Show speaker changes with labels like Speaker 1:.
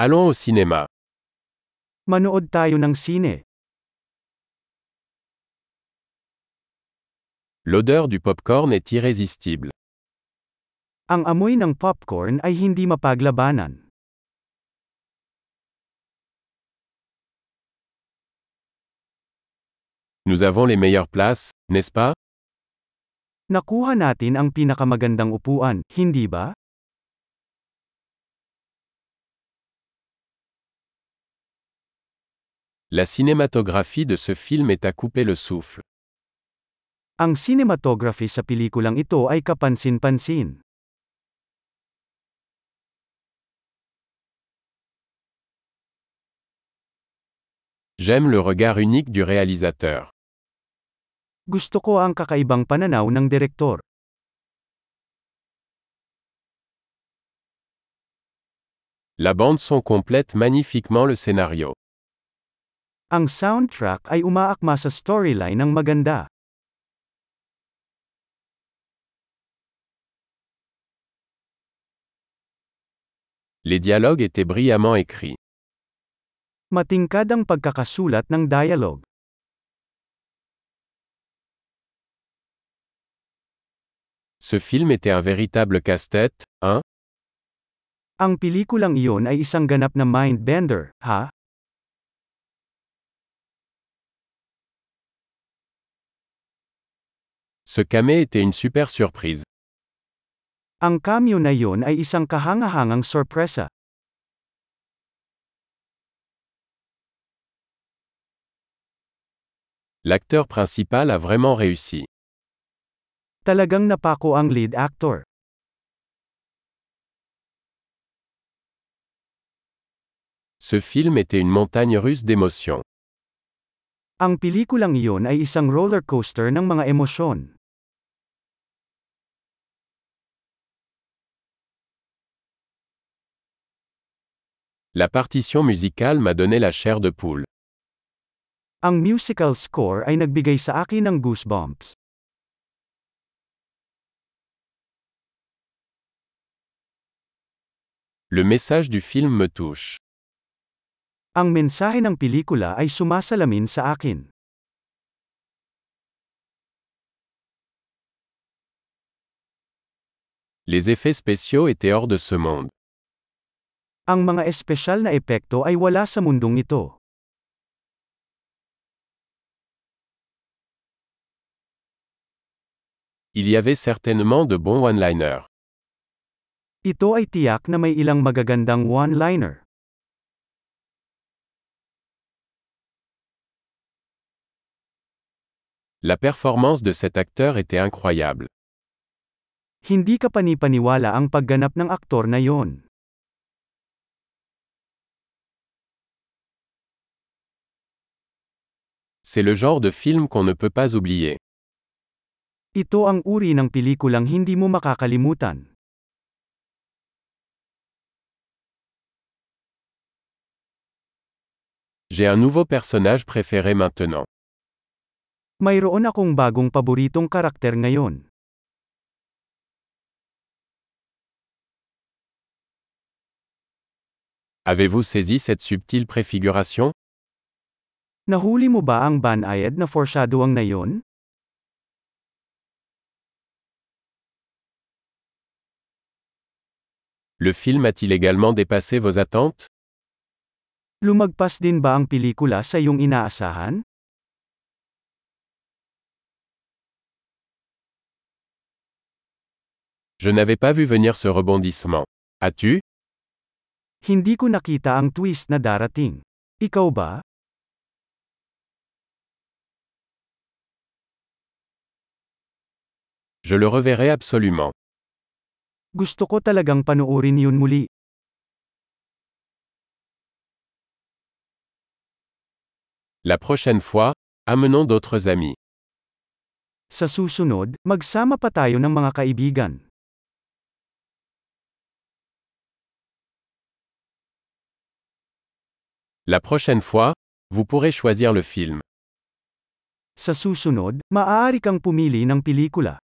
Speaker 1: Allons au cinéma.
Speaker 2: Manood tayo ng sine.
Speaker 1: L'odeur du popcorn est irrésistible.
Speaker 2: Ang amoy ng popcorn ay hindi mapaglabanan.
Speaker 1: Nous avons les meilleures places, n'est-ce pas?
Speaker 2: Nakuha natin ang pinakamagandang upuan, hindi ba?
Speaker 1: La cinématographie de ce film est à couper le souffle.
Speaker 2: Ang cinematography sa pelikulang ito ay kapansin-pansin.
Speaker 1: J'aime le regard unique du réalisateur.
Speaker 2: Gusto ko ang kakaibang pananaw ng direktor.
Speaker 1: La bande son complète magnifiquement le scénario.
Speaker 2: Ang soundtrack ay umaakma sa storyline ng maganda.
Speaker 1: Les dialogues étaient brillamment écrits.
Speaker 2: Matingkad ang pagkakasulat ng dialogue.
Speaker 1: Ce film était un véritable casse-tête, hein
Speaker 2: Ang pelikulang iyon ay isang ganap na mind-bender, ha?
Speaker 1: Ce camé était une super surprise.
Speaker 2: Ang cameo na iyon ay isang kahangahangang sorpresa.
Speaker 1: L'acteur principal a vraiment réussi.
Speaker 2: Talagang napako ang lead actor.
Speaker 1: Ce film était une montagne russe d'émotions.
Speaker 2: Ang pelikulang iyon ay isang roller coaster ng mga emosyon.
Speaker 1: La partition musicale m'a donné la chair de poule.
Speaker 2: Ang musical score ay nagbigay sa akin ng goosebumps.
Speaker 1: Le message du film me touche.
Speaker 2: Ang mensahe ng pelikula ay sumasalamin sa akin.
Speaker 1: Les effets spéciaux étaient hors de ce monde.
Speaker 2: Ang mga espesyal na epekto ay wala sa mundong ito.
Speaker 1: Il y avait certainement de bons one-liners.
Speaker 2: Ito ay tiyak na may ilang magagandang one-liner.
Speaker 1: La performance de cet acteur était incroyable.
Speaker 2: Hindi ka panipaniwala ang pagganap ng aktor na yon.
Speaker 1: C'est le genre de film qu'on ne peut pas oublier.
Speaker 2: Ito ang uri ng pelikulang hindi mo makakalimutan.
Speaker 1: J'ai un nouveau personnage préféré maintenant.
Speaker 2: Mayroon akong bagong paboritong karakter ngayon.
Speaker 1: Avez-vous saisi cette subtile préfiguration?
Speaker 2: Nahuli mo ba ang banayad na foreshadowing na yon?
Speaker 1: Le film a-t-il également dépassé vos attentes
Speaker 2: Lumagpas din ba ang pelikula sa iyong inaasahan?
Speaker 1: Je n'avais pas vu venir ce rebondissement. As-tu
Speaker 2: Hindi ko nakita ang twist na darating. Ikaw ba?
Speaker 1: Je le reverrai absolument.
Speaker 2: Gusto ko talagang panoorin yun muli.
Speaker 1: La prochaine fois, amenons d'autres amis.
Speaker 2: Sa susunod, magsama pa tayo ng mga kaibigan.
Speaker 1: La prochaine fois, vous pourrez choisir le film.
Speaker 2: Sa susunod, maaari kang pumili ng pelikula.